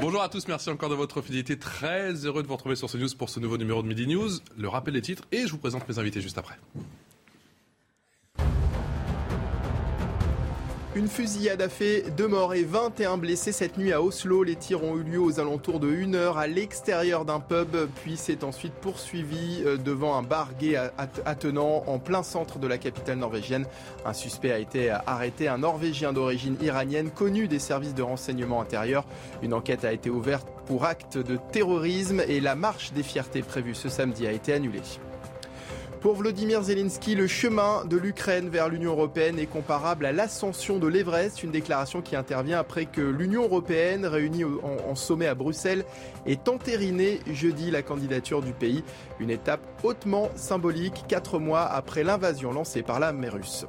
Bonjour à tous, merci encore de votre fidélité. Très heureux de vous retrouver sur CNews pour ce nouveau numéro de Midi News. Le rappel des titres et je vous présente mes invités juste après. Une fusillade a fait deux morts et 21 blessés cette nuit à Oslo. Les tirs ont eu lieu aux alentours de 1 heure à l'extérieur d'un pub, puis s'est ensuite poursuivi euh, devant un bar gay attenant en plein centre de la capitale norvégienne. Un suspect a été arrêté, un Norvégien d'origine iranienne connu des services de renseignement intérieur. Une enquête a été ouverte pour acte de terrorisme et la marche des fiertés prévue ce samedi a été annulée. Pour Vladimir Zelensky, le chemin de l'Ukraine vers l'Union européenne est comparable à l'ascension de l'Everest, une déclaration qui intervient après que l'Union européenne, réunie en, sommet à Bruxelles, ait entériné jeudi la candidature du pays. Une étape hautement symbolique, quatre mois après l'invasion lancée par l'armée russe.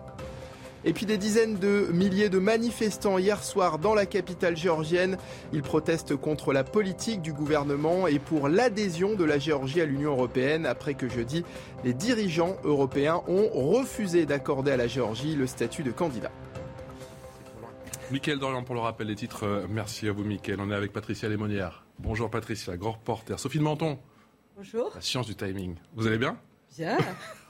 Et puis des dizaines de milliers de manifestants hier soir dans la capitale géorgienne. Ils protestent contre la politique du gouvernement et pour l'adhésion de la Géorgie à l'Union européenne après que jeudi, les dirigeants européens ont refusé d'accorder à la Géorgie le statut de candidat. Mickaël Dorian pour le rappel des titres. Euh, merci à vous, Mickaël. On est avec Patricia Lémonière. Bonjour, Patricia, grand reporter. Sophie de Menton. Bonjour. La science du timing. Vous allez bien? Bien.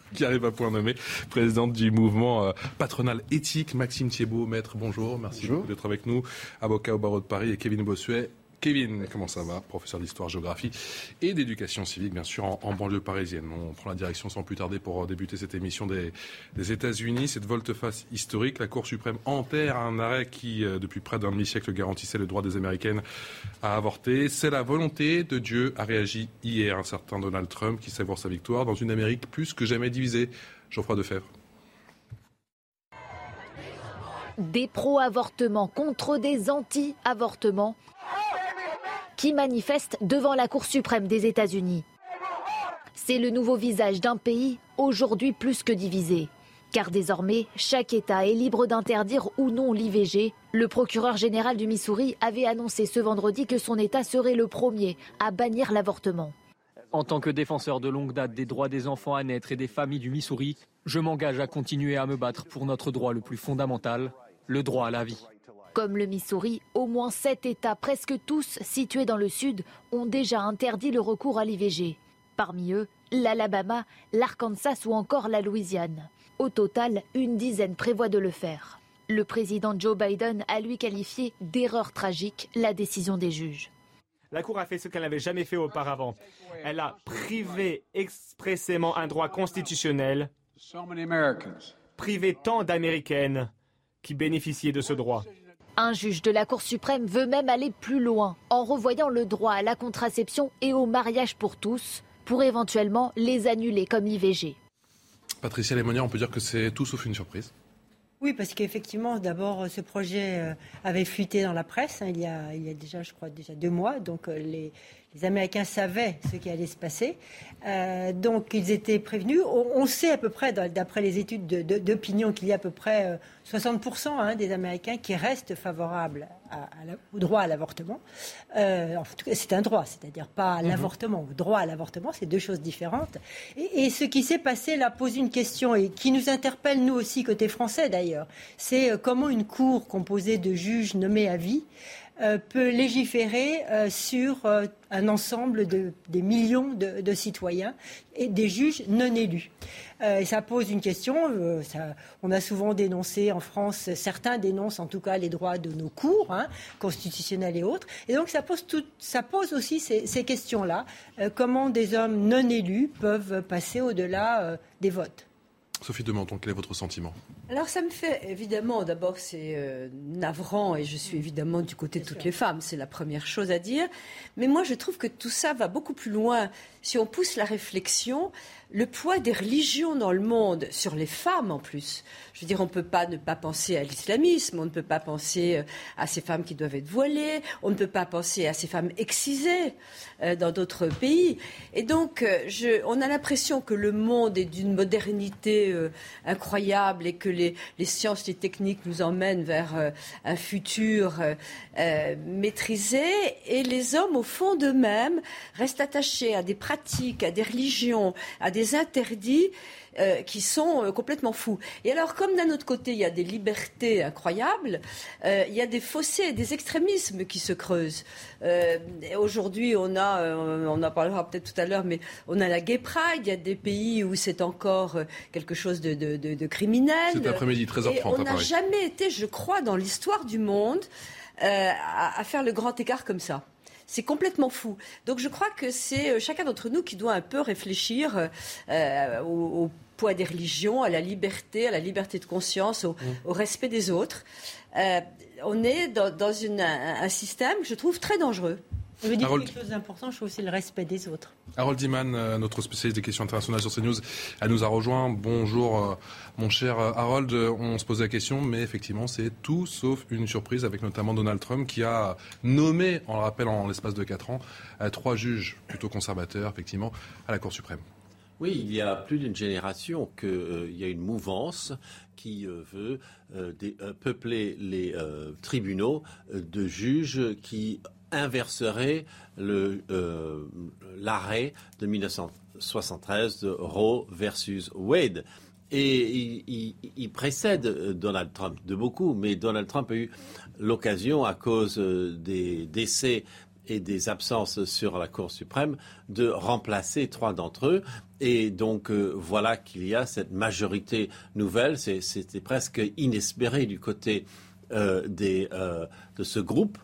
qui arrive à point nommé, présidente du mouvement euh, patronal éthique, Maxime Thiebaud, maître, bonjour, merci d'être avec nous, avocat au barreau de Paris, et Kevin Bossuet, Kevin, comment ça va Professeur d'histoire-géographie et d'éducation civique, bien sûr, en, banlieue parisienne. On prend la direction sans plus tarder pour débuter cette émission des, États-Unis. Cette volte-face historique, la Cour suprême enterre un arrêt qui, euh, depuis près d'un demi-siècle, garantissait le droit des Américaines à avorter. C'est la volonté de Dieu, a réagi hier un certain Donald Trump qui savoure sa victoire dans une Amérique plus que jamais divisée. Geoffroy Defebvre. Des pro-avortements contre des anti-avortements qui manifestent devant la Cour suprême des États-Unis. C'est le nouveau visage d'un pays aujourd'hui plus que divisé. Car désormais, chaque État est libre d'interdire ou non l'IVG. Le procureur général du Missouri avait annoncé ce vendredi que son État serait le premier à bannir l'avortement. En tant que défenseur de longue date des droits des enfants à naître et des familles du Missouri, je m'engage à continuer à me battre pour notre droit le plus fondamental, le droit à la vie. Comme le Missouri, au moins sept États, presque tous situés dans le sud, ont déjà interdit le recours à l'IVG. Parmi eux, l'Alabama, l'Arkansas ou encore la Louisiane. Au total, une dizaine prévoit de le faire. Le président Joe Biden a lui qualifié d'erreur tragique la décision des juges. La Cour a fait ce qu'elle n'avait jamais fait auparavant. Elle a privé expressément un droit constitutionnel, privé tant d'Américaines qui bénéficiaient de ce droit. Un juge de la Cour suprême veut même aller plus loin en revoyant le droit à la contraception et au mariage pour tous pour éventuellement les annuler comme l'IVG. Patricia Lémonière, on peut dire que c'est tout sauf une surprise. Oui, parce qu'effectivement, d'abord, ce projet euh, avait fuité dans la presse hein, il, y a, il, y a, déjà, je crois, déjà deux mois. Donc, euh, les, les Américains savaient ce qui allait se passer. Euh, donc, ils étaient prévenus. On, sait à peu près, d'après les études d'opinion, qu'il y a à peu près 60% euh, hein, des Américains qui restent favorables au droit à l'avortement. Euh, en tout cas, c'est un droit, c'est-à-dire pas mhm. l'avortement. Le droit à l'avortement, c'est deux choses différentes. Et, et ce qui s'est passé là pose une question et qui nous interpelle, nous aussi, côté français d'ailleurs. C'est comment une cour composée de juges nommés à vie peut légiférer euh, sur euh, un ensemble de des millions de, citoyens et des juges non élus. et ça pose une question. on a souvent dénoncé en France, certains dénoncent en tout cas les droits de nos cours hein, constitutionnels et autres. Et donc ça pose, aussi ces, ces questions-là. comment des hommes non élus peuvent passer au-delà des votes? Sophie de Menton, quel est votre sentiment? Alors ça me fait évidemment, d'abord c'est euh, navrant et je suis évidemment du côté de toutes les femmes, c'est la première chose à dire. Mais moi je trouve que tout ça va beaucoup plus loin. Si on pousse la réflexion le poids des religions dans le monde, sur les femmes en plus. Je veux dire, on ne peut pas ne pas penser à l'islamisme, on ne peut pas penser euh, à ces femmes qui doivent être voilées, on ne peut pas penser à ces femmes excisées euh, dans d'autres pays. Et donc, euh, on a l'impression que le monde est d'une modernité incroyable et que les, les, sciences, les techniques nous emmènent vers un futur maîtrisé. Et les hommes, au fond d'eux-mêmes, restent attachés à des pratiques, à des religions, à des des interdits euh, qui sont euh, complètement fous. Et alors, comme d'un autre côté, il y a des libertés incroyables, euh, il y a des fossés, des extrémismes qui se creusent. Aujourd'hui, on a, on en parlera peut-être tout à l'heure, mais on a la Gay Pride. Il y a des pays où c'est encore quelque chose de, de, criminel. Cet après-midi, 13h30 Et on n'a jamais été, je crois, dans l'histoire du monde, à faire le grand écart comme ça. C'est complètement fou. Donc je crois que c'est euh, chacun d'entre nous qui doit un peu réfléchir euh, euh, au, poids des religions, à la liberté, à la liberté de conscience, au, mmh. respect des autres. on est dans, un système, je trouve, très dangereux. Je veux dire quelque chose d'important, je trouve aussi le respect des autres. Harold Diman, euh, notre spécialiste des questions internationales sur CNews, elle nous a rejoint. Bonjour, euh, mon cher euh, Harold. On se pose la question, mais effectivement, c'est tout sauf une surprise, avec notamment Donald Trump qui a nommé, on le rappelle, en l'espace de 4 ans, trois juges plutôt conservateurs, effectivement, à la Cour suprême. Oui, il y a plus d'une génération qu'il y a une mouvance qui veut peupler les tribunaux de juges qui inverserait euh, l'arrêt de 1973 de Roe versus Wade. Et il, précède Donald Trump de beaucoup, mais Donald Trump a eu l'occasion, à cause euh, des décès et des absences sur la Cour suprême, de remplacer trois d'entre eux. Et donc euh, voilà qu'il y a cette majorité nouvelle. C'était presque inespéré du côté de ce groupe.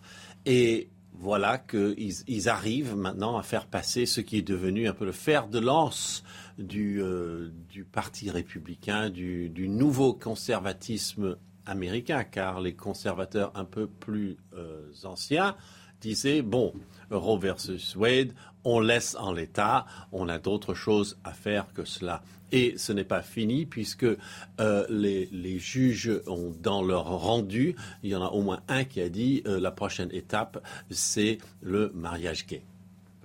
Et voilà qu'ils arrivent maintenant à faire passer ce qui est devenu un peu le fer de lance du, euh, Parti républicain, du, nouveau conservatisme américain, car les conservateurs un peu plus euh, anciens disaient, bon, Roe versus Wade, on laisse en l'état, on a d'autres choses à faire que cela. Et ce n'est pas fini puisque euh, les, juges ont dans leur rendu, il y en a au moins un qui a dit euh, la prochaine étape, c'est le mariage gay.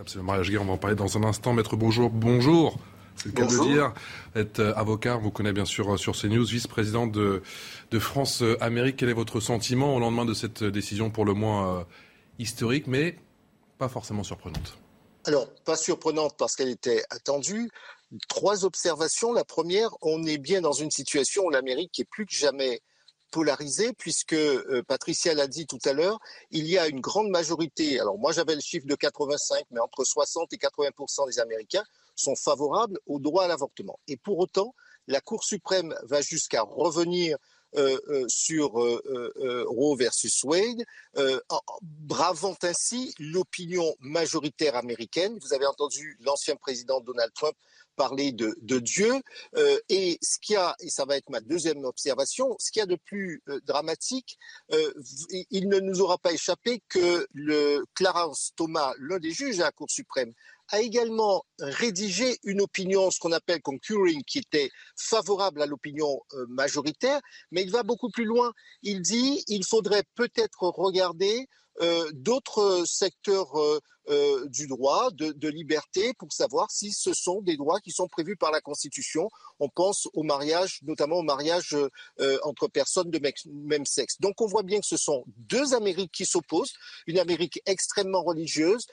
C'est le mariage gay, on va en parler dans un instant. Maître, bonjour. Bonjour. C'est le cas de dire. Être euh, avocat, vous connaissez bien sûr sur CNews, vice-président de, de France Amérique. Quel est votre sentiment au lendemain de cette décision pour le moins historique, mais pas forcément surprenante alors, pas surprenante parce qu'elle était attendue. Trois observations. La première, on est bien dans une situation où l'Amérique est plus que jamais polarisée, puisque euh, Patricia l'a dit tout à l'heure, il y a une grande majorité, alors moi j'avais le chiffre de 85, mais entre 60 et 80% des Américains sont favorables au droit à l'avortement. Et pour autant, la Cour suprême va jusqu'à revenir sur euh, Roe versus Wade, bravant ainsi l'opinion majoritaire américaine. Vous avez entendu l'ancien président Donald Trump parler de, Dieu. et ce qui a, et ça va être ma deuxième observation, ce qu'il y a de plus dramatique, il ne nous aura pas échappé que le Clarence Thomas, l'un des juges à la Cour suprême, a également rédigé une opinion, ce qu'on appelle concurring, qui était favorable à l'opinion euh, majoritaire, mais il va beaucoup plus loin. Il dit il faudrait peut-être regarder d'autres secteurs euh, euh, du droit, de, liberté, pour savoir si ce sont des droits qui sont prévus par la Constitution. On pense au mariage, notamment au mariage entre personnes de même sexe. Donc on voit bien que ce sont deux Amériques qui s'opposent, une Amérique extrêmement religieuse,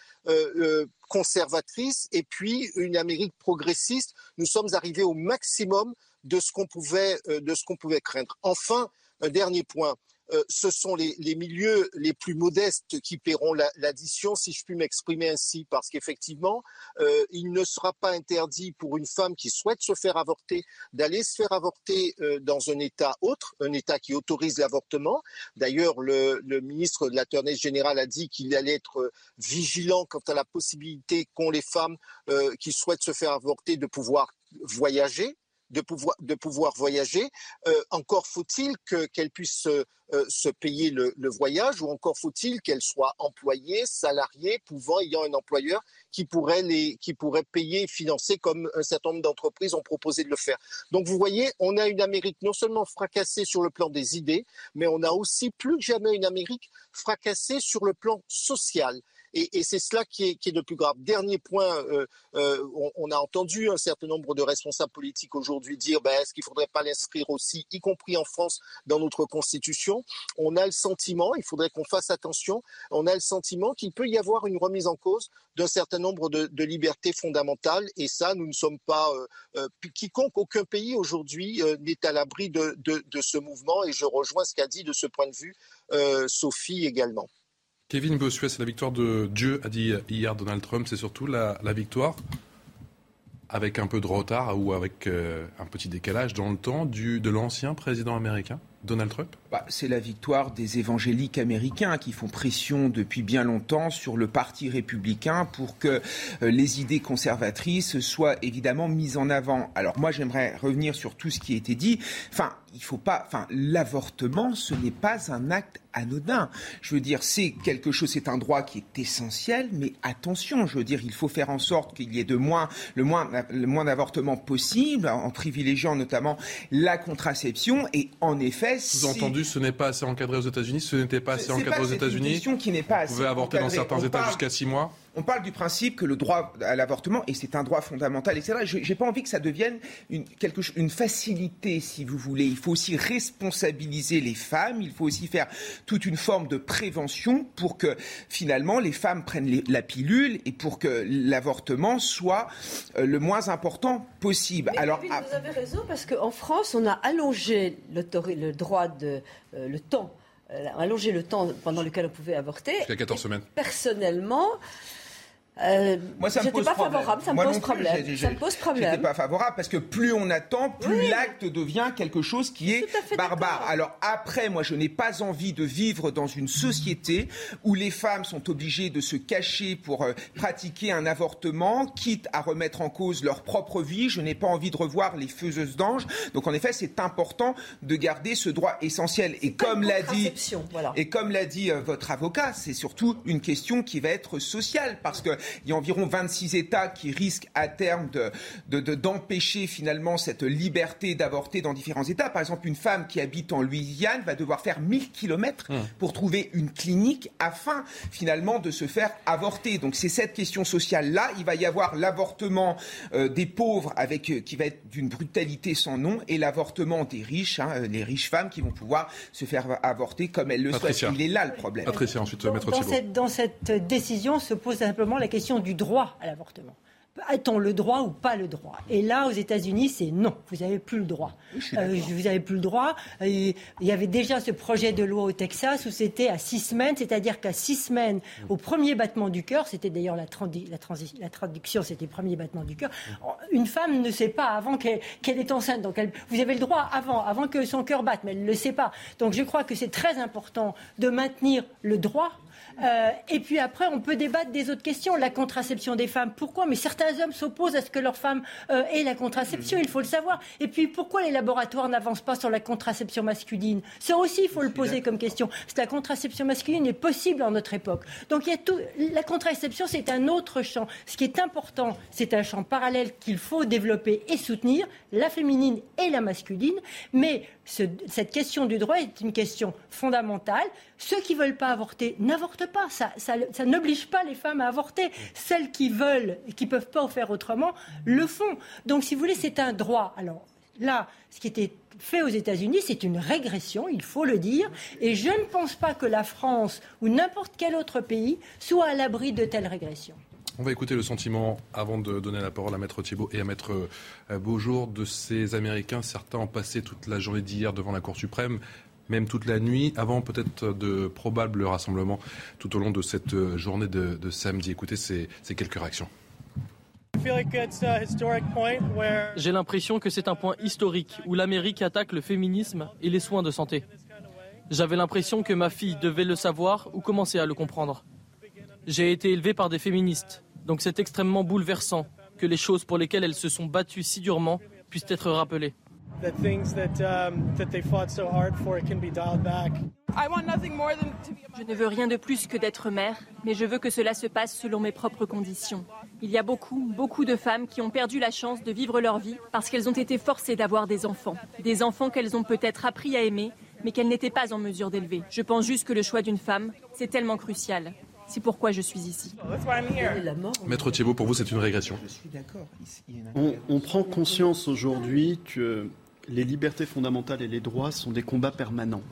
conservatrice, et puis une Amérique progressiste. Nous sommes arrivés au maximum de ce qu'on pouvait, de ce qu'on pouvait craindre. Enfin, un dernier point. Euh, ce sont les, milieux les plus modestes qui paieront l'addition, si je puis m'exprimer ainsi, parce qu'effectivement, euh, il ne sera pas interdit pour une femme qui souhaite se faire avorter d'aller se faire avorter euh, dans un État autre, un État qui autorise l'avortement. D'ailleurs, le, ministre de l'Attorney général a dit qu'il allait être vigilant quant à la possibilité qu'ont les femmes qui souhaitent se faire avorter de pouvoir voyager de pouvoir, voyager. encore faut-il qu'elle puisse se payer le, le, voyage ou encore faut-il qu'elle soit employée, salariée, pouvant, ayant un employeur qui pourrait, les, qui pourrait payer et financer comme un certain nombre d'entreprises ont proposé de le faire. Donc vous voyez, on a une Amérique non seulement fracassée sur le plan des idées, mais on a aussi plus que jamais une Amérique fracassée sur le plan social. Et, c'est cela qui est, le plus grave. Dernier point, euh, euh, on, a entendu un certain nombre de responsables politiques aujourd'hui dire ben, est-ce qu'il ne faudrait pas l'inscrire aussi, y compris en France, dans notre Constitution? On a le sentiment, il faudrait qu'on fasse attention, on a le sentiment qu'il peut y avoir une remise en cause d'un certain nombre de, libertés fondamentales. Et ça, nous ne sommes pas euh, quiconque, aucun pays aujourd'hui n'est à l'abri de, de, ce mouvement. Et je rejoins ce qu'a dit de ce point de vue Sophie également. Kevin Bossuet, c'est la victoire de Dieu, a dit hier Donald Trump. C'est surtout la, victoire avec un peu de retard ou avec euh, un petit décalage dans le temps de l'ancien président américain Donald Trump bah, C'est la victoire des évangéliques américains qui font pression depuis bien longtemps sur le Parti républicain pour que euh, les idées conservatrices soient évidemment mises en avant. Alors moi j'aimerais revenir sur tout ce qui a été dit. Enfin, il faut pas. Enfin, l'avortement, ce n'est pas un acte anodin. Je veux dire, c'est quelque chose, c'est un droit qui est essentiel, mais attention, je veux dire, il faut faire en sorte qu'il y ait de moins, le moins, le moins d'avortements possible, en privilégiant notamment la contraception. Et en effet, sous-entendu, ce n'est pas assez encadré aux États-Unis. Ce n'était pas assez encadré aux États-Unis. Une question qui n'est pas assez. Vous pouvez avorter dans certains États jusqu'à six mois. On parle du principe que le droit à l'avortement, et c'est un droit fondamental, etc. Je n'ai pas envie que ça devienne une, quelque, une facilité, si vous voulez. Il faut aussi responsabiliser les femmes, il faut aussi faire toute une forme de prévention pour que finalement les femmes prennent la pilule et pour que l'avortement soit euh, le moins important possible. Alors, vous avez raison, parce qu'en France, on a allongé le droit de euh, le temps euh, allongé le temps pendant lequel on pouvait avorter. Jusqu'à 14 semaines. Personnellement, euh, Moi, ça me pose pas favorable, ça me pose problème. Ça me pose problème. pas favorable parce que plus on attend, plus l'acte devient quelque chose qui est barbare. Alors après, moi, je n'ai pas envie de vivre dans une société où les femmes sont obligées de se cacher pour euh, pratiquer un avortement, quitte à remettre en cause leur propre vie. Je n'ai pas envie de revoir les faiseuses d'anges. Donc en effet, c'est important de garder ce droit essentiel. Et comme l'a dit, et comme l'a dit euh, votre avocat, c'est surtout une question qui va être sociale parce que il y a environ 26 États qui risquent à terme d'empêcher de, finalement cette liberté d'avorter dans différents États. Par exemple, une femme qui habite en Louisiane va devoir faire 1000 kilomètres hum. pour trouver une clinique afin finalement de se faire avorter. Donc c'est cette question sociale-là. Il va y avoir l'avortement euh, des pauvres avec, euh, qui va être d'une brutalité sans nom et l'avortement des riches, hein, euh, les riches femmes qui vont pouvoir se faire avorter comme elles le souhaitent. Il est là le problème. Patricia, ensuite, dans, dans cette, dans cette décision se pose simplement la question du droit à l'avortement. A-t-on le droit ou pas le droit? Et là, aux États-Unis, c'est non, vous n'avez plus le droit. Euh, vous n'avez plus le droit. il y avait déjà ce projet de loi au Texas où c'était à six semaines, c'est-à-dire qu'à six semaines, mm. au premier battement du cœur, c'était d'ailleurs la, la, traduction, c'était premier battement du cœur, une femme ne sait pas avant qu'elle est enceinte. Donc vous avez le droit avant, avant que son cœur batte, mais elle ne le sait pas. Donc je crois que c'est très important de maintenir le droit euh, et puis après, on peut débattre des autres questions. La contraception des femmes, pourquoi? Mais certains hommes s'opposent à ce que leurs femmes euh, aient la contraception, il faut le savoir. Et puis pourquoi les laboratoires n'avancent pas sur la contraception masculine? Ça aussi, il faut le poser comme question. La contraception masculine est possible en notre époque. Donc il y a tout. La contraception, c'est un autre champ. Ce qui est important, c'est un champ parallèle qu'il faut développer et soutenir, la féminine et la masculine. Mais cette question du droit est une question fondamentale. Ceux qui ne veulent pas avorter n'avortent pas. Ça, n'oblige pas les femmes à avorter. Celles qui veulent et qui ne peuvent pas faire autrement le font. Donc, si vous voulez, c'est un droit. Alors là, ce qui était fait aux États-Unis, c'est une régression, il faut le dire. Et je ne pense pas que la France ou n'importe quel autre pays soit à l'abri de telles régressions. On va écouter le sentiment, avant de donner la parole à Maître Thibault et à Maître euh, Beaujour, de ces Américains. Certains ont passé toute la journée d'hier devant la Cour suprême, même toute la nuit, avant peut-être de probables rassemblements tout au long de cette euh, journée de, samedi. Écoutez ces, ces quelques réactions. J'ai l'impression que c'est un point historique où l'Amérique attaque le féminisme et les soins de santé. J'avais l'impression que ma fille devait le savoir ou commencer à le comprendre. J'ai été élevé par des féministes donc c'est extrêmement bouleversant que les choses pour lesquelles elles se sont battues si durement puissent être rappelés. Je ne veux rien de plus que d'être mère, mais je veux que cela se passe selon mes propres conditions. Il y a beaucoup, beaucoup de femmes qui ont perdu la chance de vivre leur vie parce qu'elles ont été forcées d'avoir des enfants. Des enfants qu'elles ont peut-être appris à aimer, mais qu'elles n'étaient pas en mesure d'élever. Je pense juste que le choix d'une femme, c'est tellement crucial. C'est pourquoi je suis ici. Maître Thiebaud, pour vous, c'est une régression. On, on prend conscience aujourd'hui que les libertés fondamentales et les droits sont des combats permanents.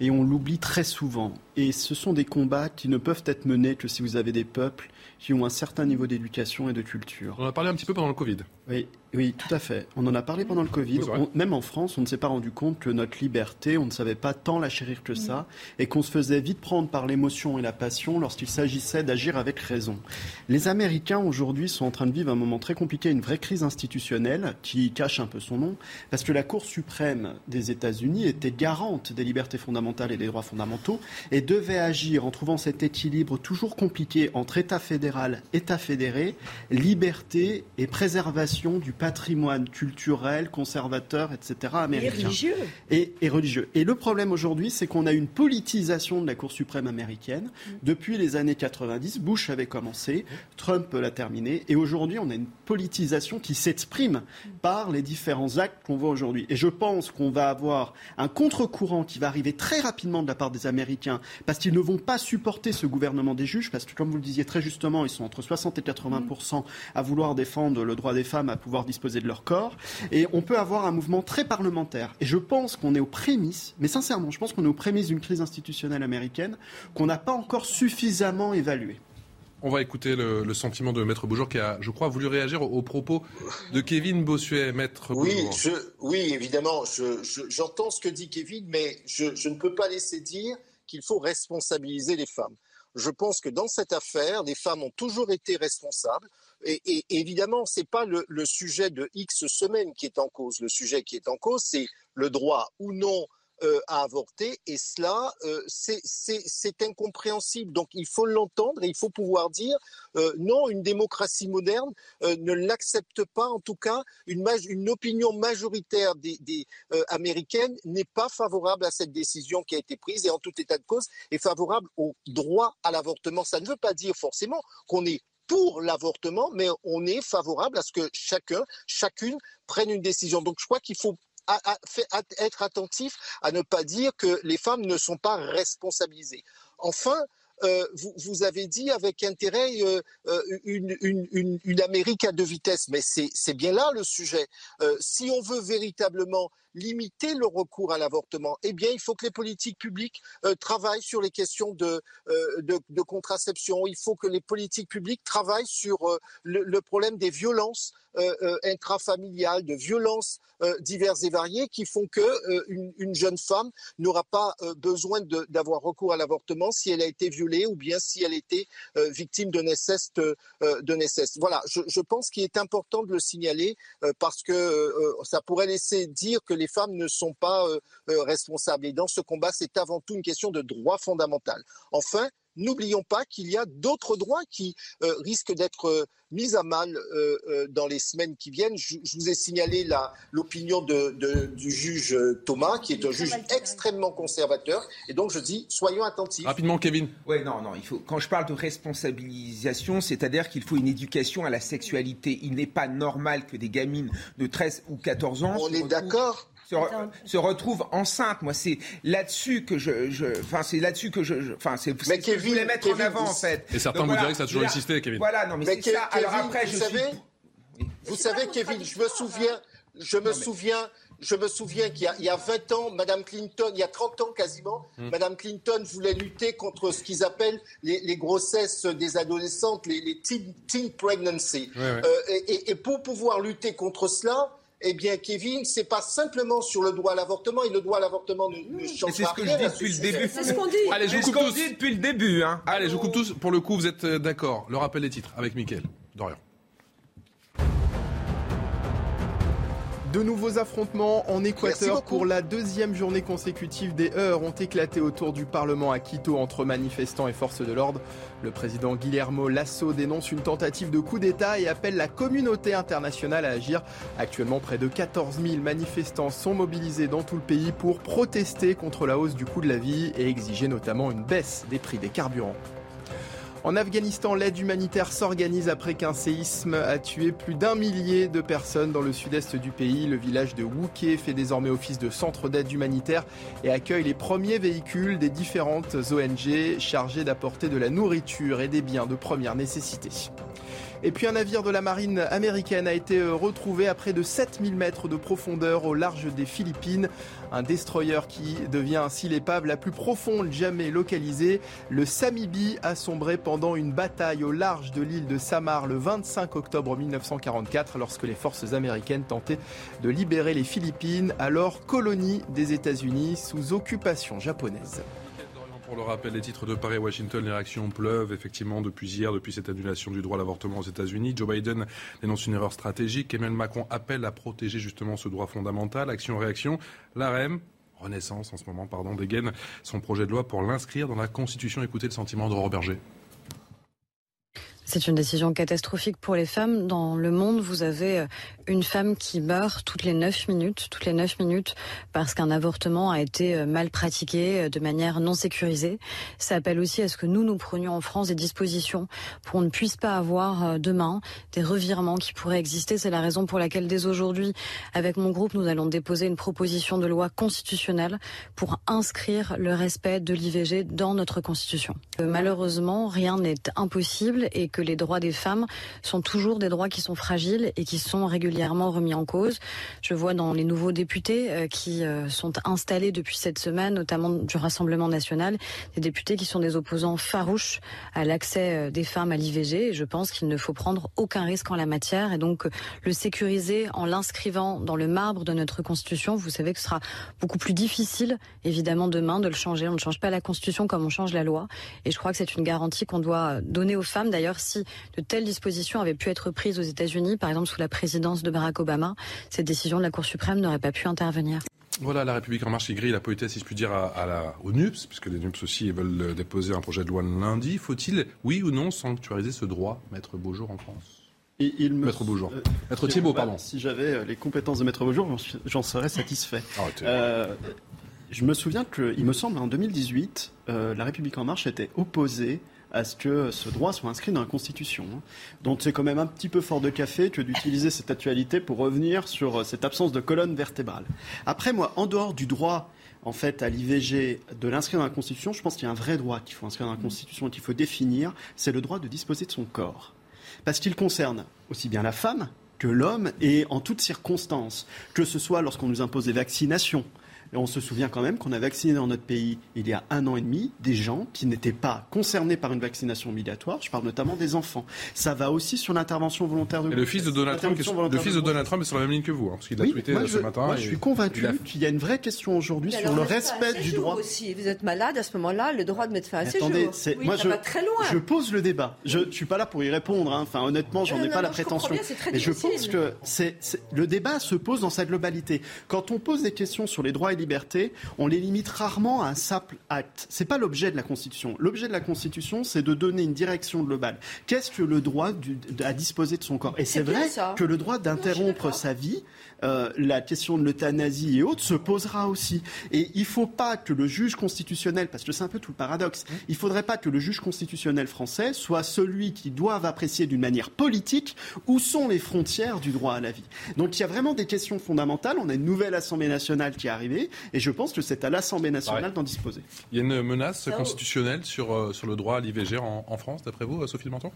Et on l'oublie très souvent. Et ce sont des combats qui ne peuvent être menés que si vous avez des peuples qui ont un certain niveau d'éducation et de culture. On en a parlé un petit peu pendant le Covid. Oui, oui, tout à fait. On en a parlé pendant le Covid. On, même en France, on ne s'est pas rendu compte que notre liberté, on ne savait pas tant la chérir que ça, et qu'on se faisait vite prendre par l'émotion et la passion lorsqu'il s'agissait d'agir avec raison. Les Américains, aujourd'hui, sont en train de vivre un moment très compliqué, une vraie crise institutionnelle, qui cache un peu son nom, parce que la Cour suprême des États-Unis était garante des libertés fondamentales et des droits fondamentaux, et devait agir en trouvant cet équilibre toujours compliqué entre État fédéral, État fédéré, liberté et préservation du patrimoine culturel, conservateur, etc. américain. Et religieux. Et, et religieux. Et le problème aujourd'hui, c'est qu'on a une politisation de la Cour suprême américaine. Depuis les années 90, Bush avait commencé, Trump l'a terminé, et aujourd'hui, on a une politisation qui s'exprime par les différents actes qu'on voit aujourd'hui. Et je pense qu'on va avoir un contre-courant qui va arriver très rapidement de la part des Américains, parce qu'ils ne vont pas supporter ce gouvernement des juges, parce que comme vous le disiez très justement, ils sont entre 60 et 80% à vouloir défendre le droit des femmes à pouvoir disposer de leur corps. Et on peut avoir un mouvement très parlementaire. Et je pense qu'on est aux prémices, mais sincèrement, je pense qu'on est aux prémices d'une crise institutionnelle américaine qu'on n'a pas encore suffisamment évaluée. On va écouter le, le, sentiment de Maître Boujour qui a, je crois, voulu réagir aux, aux propos de Kevin Bossuet, Maître oui. Je, oui, évidemment, j'entends je, ce que dit Kevin, mais je, je ne peux pas laisser dire qu'il faut responsabiliser les femmes. Je pense que dans cette affaire, les femmes ont toujours été responsables. Et, et, évidemment, ce n'est pas le, le, sujet de X semaines qui est en cause. Le sujet qui est en cause, c'est le droit ou non euh, à avorter. Et cela, euh, c'est incompréhensible. Donc il faut l'entendre et il faut pouvoir dire euh, non, une démocratie moderne ne l'accepte pas. En tout cas, une, une opinion majoritaire des, des américaines n'est pas favorable à cette décision qui a été prise et en tout état de cause est favorable au droit à l'avortement. Ça ne veut pas dire forcément qu'on est pour l'avortement, mais on est favorable à ce que chacun, chacune prenne une décision. Donc je crois qu'il faut à, être attentif à ne pas dire que les femmes ne sont pas responsabilisées. Enfin, euh, vous, vous, avez dit avec intérêt euh, une, une, une, Amérique à deux vitesses, mais c'est bien là le sujet. Euh, si on veut véritablement limiter le recours à l'avortement, eh bien, il faut que les politiques publiques euh, travaillent sur les questions de, euh, de, de, contraception. Il faut que les politiques publiques travaillent sur euh, le, problème des violences intrafamiliales, de violences diverses et variées, qui font que une, une, jeune femme n'aura pas besoin d'avoir recours à l'avortement si elle a été violée ou bien si elle était victime de nécesse. de nécesse. Voilà, je, je pense qu'il est important de le signaler parce que ça pourrait laisser dire que les femmes ne sont pas euh, euh, responsables. Et dans ce combat, c'est avant tout une question de droit fondamental. Enfin, n'oublions pas qu'il y a d'autres droits qui euh, risquent d'être euh, mis à mal euh, euh, dans les semaines qui viennent. Je, je vous ai signalé l'opinion de, de, du juge Thomas, qui est un juge extrêmement conservateur. Et donc, je dis, soyons attentifs. Rapidement, Kevin. Oui, non, non. Il faut, quand je parle de responsabilisation, c'est-à-dire qu'il faut une éducation à la sexualité. Il n'est pas normal que des gamines de 13 ou 14 ans... On est d'accord se, re, se retrouve enceinte. Moi, c'est là-dessus que je, enfin, c'est là-dessus que je, enfin, c'est ce que je voulais mettre Kevin, en avant, vous, en fait. Et certains Donc, vous voilà, diraient que ça a toujours là, existé, Kevin. Voilà, non, mais, mais c'est Kevin, ça. Alors après, vous je savez, suis. vous savez, Kevin, je me souviens, je me souviens, je me souviens qu'il y, y, a 20 ans, Madame Clinton, il y a 30 ans quasiment, mm. Madame Clinton voulait lutter contre ce qu'ils appellent les, les, grossesses des adolescentes, les, les teen, teen, pregnancy. Ouais, ouais. Euh, et, et, pour pouvoir lutter contre cela, eh bien, Kevin, c'est pas simplement sur le droit à l'avortement, et le droit à l'avortement ne, ne change C'est ce que je dis depuis le début. C'est ce qu'on dit. Allez, je vous C'est ce coupe qu'on tous. dit depuis le début. Hein. Allez, je vous coupe tous. Pour le coup, vous êtes euh, d'accord. Le rappel des titres avec Mickaël. Dorian. De nouveaux affrontements en Équateur pour la deuxième journée consécutive. Des heures ont éclaté autour du Parlement à Quito entre manifestants et forces de l'ordre. Le président Guillermo Lasso dénonce une tentative de coup d'État et appelle la communauté internationale à agir. Actuellement, près de 14 000 manifestants sont mobilisés dans tout le pays pour protester contre la hausse du coût de la vie et exiger notamment une baisse des prix des carburants. En Afghanistan, l'aide humanitaire s'organise après qu'un séisme a tué plus d'un millier de personnes dans le sud-est du pays. Le village de Wouké fait désormais office de centre d'aide humanitaire et accueille les premiers véhicules des différentes ONG chargées d'apporter de la nourriture et des biens de première nécessité. Et puis un navire de la marine américaine a été euh, retrouvé à près de 7000 mètres de profondeur au large des Philippines. Un destroyer qui devient ainsi l'épave la plus profonde jamais localisée. Le Samibi a sombré pendant une bataille au large de l'île de Samar le 25 octobre 1944 lorsque les forces américaines tentaient de libérer les Philippines, alors colonie des États-Unis sous occupation japonaise. Pour le rappel, les titres de Paris Washington, les réactions pleuvent effectivement depuis hier, depuis cette annulation du droit à l'avortement aux États-Unis. Joe Biden dénonce une erreur stratégique. Emmanuel Macron appelle à protéger justement ce droit fondamental. Action-réaction. L'AREM, Renaissance en ce moment, pardon, dégaine son projet de loi pour l'inscrire dans la Constitution. Écoutez le sentiment d'Aurore Berger. C'est une décision catastrophique pour les femmes. Dans le monde, vous avez euh, une femme qui meurt toutes les 9 minutes, toutes les 9 minutes, parce qu'un avortement a été euh, mal pratiqué euh, de manière non sécurisée. Ça appelle aussi à ce que nous, nous prenions en France des dispositions pour qu'on ne puisse pas avoir demain des revirements qui pourraient exister. C'est la raison pour laquelle, dès aujourd'hui, avec mon groupe, nous allons déposer une proposition de loi constitutionnelle pour inscrire le respect de l'IVG dans notre Constitution. Malheureusement, rien n'est impossible et que les droits des femmes sont toujours des droits qui sont fragiles et qui sont régulièrement remis en cause. Je vois dans les nouveaux députés euh, qui euh, sont installés depuis cette semaine, notamment du Rassemblement national, des députés qui sont des opposants farouches à l'accès euh, des femmes à l'IVG. Je pense qu'il ne faut prendre aucun risque en la matière et donc le sécuriser en l'inscrivant dans le marbre de notre Constitution. Vous savez que ce sera beaucoup plus difficile, évidemment, demain de le changer. On ne change pas la Constitution comme on change la loi. Et je crois que c'est une garantie qu'on doit donner aux femmes. D'ailleurs, si de telles dispositions avaient pu être prises aux États-Unis, par exemple sous la présidence de Barack Obama, cette décision de la Cour suprême n'aurait pas pu intervenir. Voilà, la République en marche qui grille la politesse, si je puis dire, à, la, aux NUPS, puisque les NUPS aussi veulent euh, déposer un projet de loi lundi. Faut-il, oui ou non, sanctuariser ce droit, Maître Beaujour en France? Il me... Maître Beaujour. Euh, Maître Thibault, pardon. Si j'avais euh, les compétences de Maître Beaujour, j'en serais satisfait. Ah, je me souviens qu'il me semble, en 2018, la République en marche était opposée à ce que ce droit soit inscrit dans la Constitution. Hein. Donc c'est quand même un petit peu fort de café que d'utiliser cette actualité pour revenir sur euh, cette absence de colonne vertébrale. Après, moi, en dehors du droit en fait, à l'IVG, de l'inscrire dans la Constitution, je pense qu'il y a un vrai droit qu'il faut inscrire dans la Constitution et qu'il faut définir, c'est le droit de disposer de son corps. Parce qu'il concerne aussi bien la femme que l'homme et en toutes circonstances, que ce soit lorsqu'on nous impose des vaccinations, et on se souvient quand même qu'on a vacciné dans notre pays il y a un an et demi des gens qui n'étaient pas concernés par une vaccination obligatoire. Je parle notamment des enfants. Ça va aussi sur l'intervention volontaire de. Et le fils de Donald Trump, le fils de Donald Trump est sur la même ligne que vous, hein, parce qu'il a tweeté moi, ce matin. Moi, je suis convaincu qu'il y a une vraie question aujourd'hui sur le respect du droit. Si vous êtes malade à ce moment-là, le droit de mettre fin à séjour. Attendez, oui, moi ça je, va très loin. je pose le débat. Je ne suis pas là pour y répondre. Hein. Enfin, honnêtement, j'en ai pas la prétention. mais je pense que c'est le débat se pose dans sa globalité. Quand on pose des questions sur les droits et libertés, on les limite rarement à un simple acte. C'est pas l'objet de la Constitution. L'objet de la Constitution, c'est de donner une direction globale. Qu'est-ce que le droit à disposer de son corps? Et c'est vrai que le droit d'interrompre sa vie, euh, la question de l'euthanasie et autres se posera aussi. Et il ne faut pas que le juge constitutionnel, parce que c'est un peu tout le paradoxe, mmh. il ne faudrait pas que le juge constitutionnel français soit celui qui doit apprécier d'une manière politique où sont les frontières du droit à la vie. Donc il y a vraiment des questions fondamentales. On a une nouvelle Assemblée nationale qui est arrivée, et je pense que c'est à l'Assemblée nationale d'en disposer. Il y a une menace constitutionnelle sur, euh, sur le droit à l'IVG en, en France, d'après vous, Sophie Menton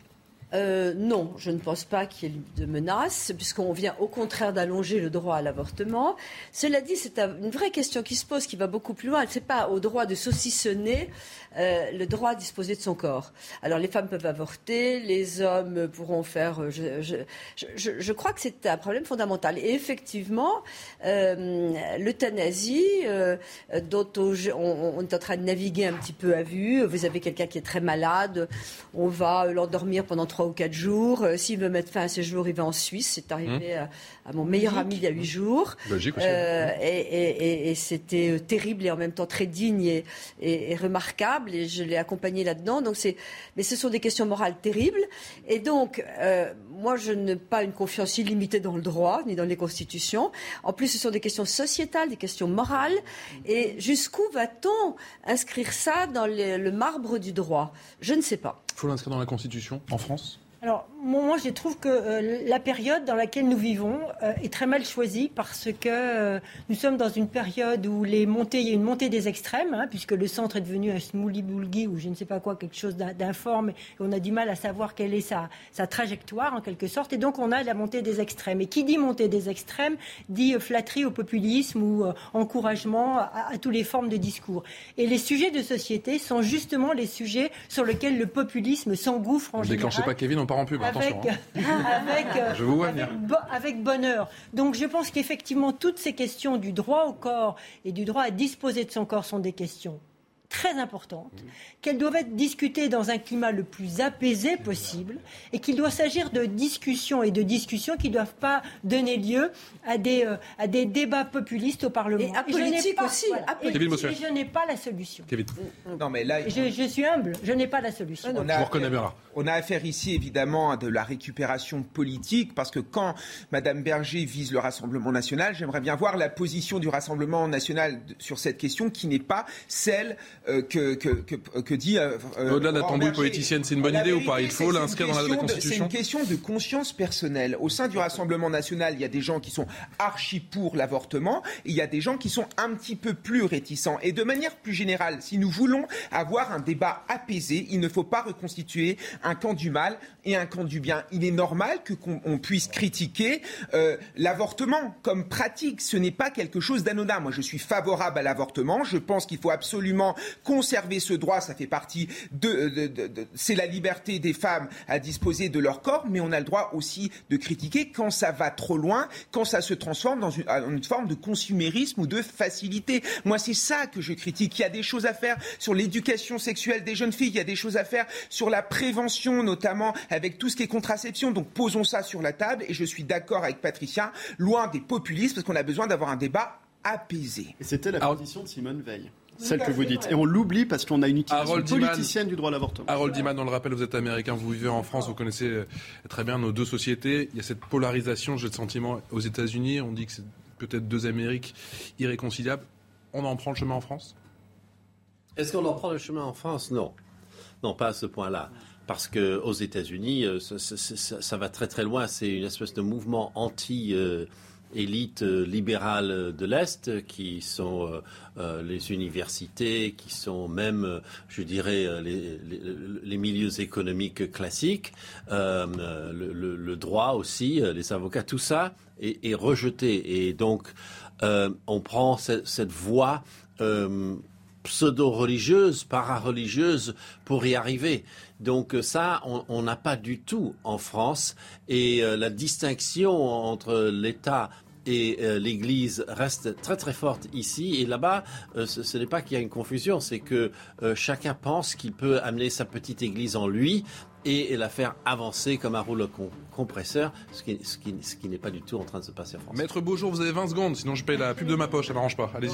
euh, non, je ne pense pas qu'il y ait de menace, puisqu'on vient au contraire d'allonger le droit à l'avortement. Cela dit, c'est une vraie question qui se pose, qui va beaucoup plus loin. Ce n'est pas au droit de saucissonner euh, le droit à disposer de son corps. Alors, les femmes peuvent avorter, les hommes pourront faire. Euh, je, crois que c'est un problème fondamental. Et effectivement, l'euthanasie, dont on, on, est en train de naviguer un petit peu à vue, vous avez quelqu'un qui est très malade, on va l'endormir pendant trois 3 ou 4 jours. Euh, s'il veut mettre fin à ses jours, il va en Suisse. C'est arrivé à, mon meilleur ami il y a 8 jours. Belgique aussi. Euh, et, et, c'était terrible et en même temps très digne et, remarquable. Et je l'ai accompagné là-dedans. Donc c'est, mais ce sont des questions morales terribles. Et donc, moi, je n'ai pas une confiance illimitée dans le droit ni dans les constitutions. En plus, ce sont des questions sociétales, des questions morales. Et jusqu'où va-t-on inscrire ça dans le marbre du droit? Je ne sais pas. Il faut l'inscrire dans la Constitution en France? Alors, moi, je trouve que euh, la période dans laquelle nous vivons euh, est très mal choisie parce que euh, nous sommes dans une période où les montées, il y a une montée des extrêmes, hein, puisque le centre est devenu un smouli-boulgui ou je ne sais pas quoi, quelque chose d'informe, et on a du mal à savoir quelle est sa, sa, trajectoire en quelque sorte, et donc on a la montée des extrêmes. Et qui dit montée des extrêmes dit flatterie au populisme ou encouragement à, à toutes les formes de discours. Et les sujets de société sont justement les sujets sur lesquels le populisme s'engouffre en général. Déclenchez pas Kevin, on en pub, attention. Avec, je vous avec, avec, bonheur. Donc je pense qu'effectivement, toutes ces questions du droit au corps et du droit à disposer de son corps sont des questions très importantes, qu'elles doivent être discutées dans un climat le plus apaisé possible et qu'il doit s'agir de discussions et de discussions qui ne doivent pas donner lieu à des, euh, à des débats populistes au Parlement. Et aussi. Et, je n'ai pas la solution. Non, mais là, je, je, suis humble, je n'ai pas la solution. On a, on a affaire ici évidemment à de la récupération politique parce que quand Mme Berger vise le Rassemblement national, j'aimerais bien voir la position du Rassemblement national sur cette question qui n'est pas celle euh, que, que, que, dit. Euh, euh, Au-delà de la tambouille politicienne, c'est une bonne idée ou pas? Il faut l'inscrire dans la, Constitution? C'est une question de conscience personnelle. Au sein du Rassemblement national, il y a des gens qui sont archi pour l'avortement il y a des gens qui sont un petit peu plus réticents. Et de manière plus générale, si nous voulons avoir un débat apaisé, il ne faut pas reconstituer un camp du mal et un camp du bien. Il est normal que qu'on puisse critiquer l'avortement comme pratique. Ce n'est pas quelque chose d'anodin. Moi, je suis favorable à l'avortement. Je pense qu'il faut absolument conserver ce droit, ça fait partie de, c'est la liberté des femmes à disposer de leur corps, mais on a le droit aussi de critiquer quand ça va trop loin, quand ça se transforme dans une, une forme de consumérisme ou de facilité. Moi, c'est ça que je critique. Il y a des choses à faire sur l'éducation sexuelle des jeunes filles, il y a des choses à faire sur la prévention, notamment avec tout ce qui est contraception. Donc posons ça sur la table et je suis d'accord avec Patricia, loin des populistes, parce qu'on a besoin d'avoir un débat apaisé. Et c'était la position de Simone Veil celle que vous dites. Et on l'oublie parce qu'on a une utilisation politicienne du droit à l'avortement. Harold Diman, on le rappelle, vous êtes américain, vous vivez en France, vous connaissez euh, très bien nos deux sociétés. Il y a cette polarisation, j'ai le sentiment, aux États-Unis. On dit que c'est peut-être deux Amériques irréconciliables. On en prend le chemin en France? Est-ce qu'on en prend le chemin en France? Non. Non, pas à ce point-là. Parce qu'aux États-Unis, euh, ça, va très très loin. C'est une espèce de mouvement anti. Euh, élites euh, libérales de l'Est, qui sont euh, euh, les universités, qui sont même, je dirais, les, milieux économiques classiques, le, droit aussi, les avocats, tout ça est, rejeté. Et donc, on prend cette, voie pseudo-religieuse, para-religieuse pour y arriver. Donc ça, on n'a pas du tout en France. Et la distinction entre l'État et euh, l'Église reste très très forte ici et là-bas, euh, ce, n'est pas qu'il y a une confusion, c'est que euh, chacun pense qu'il peut amener sa petite Église en lui et, la faire avancer comme un rouleau compresseur, ce qui, ce qui, ce qui n'est pas du tout en train de se passer en France. Maître Beaujour, vous avez 20 secondes, sinon je paye la pub de ma poche, ça m'arrange pas. Allez-y.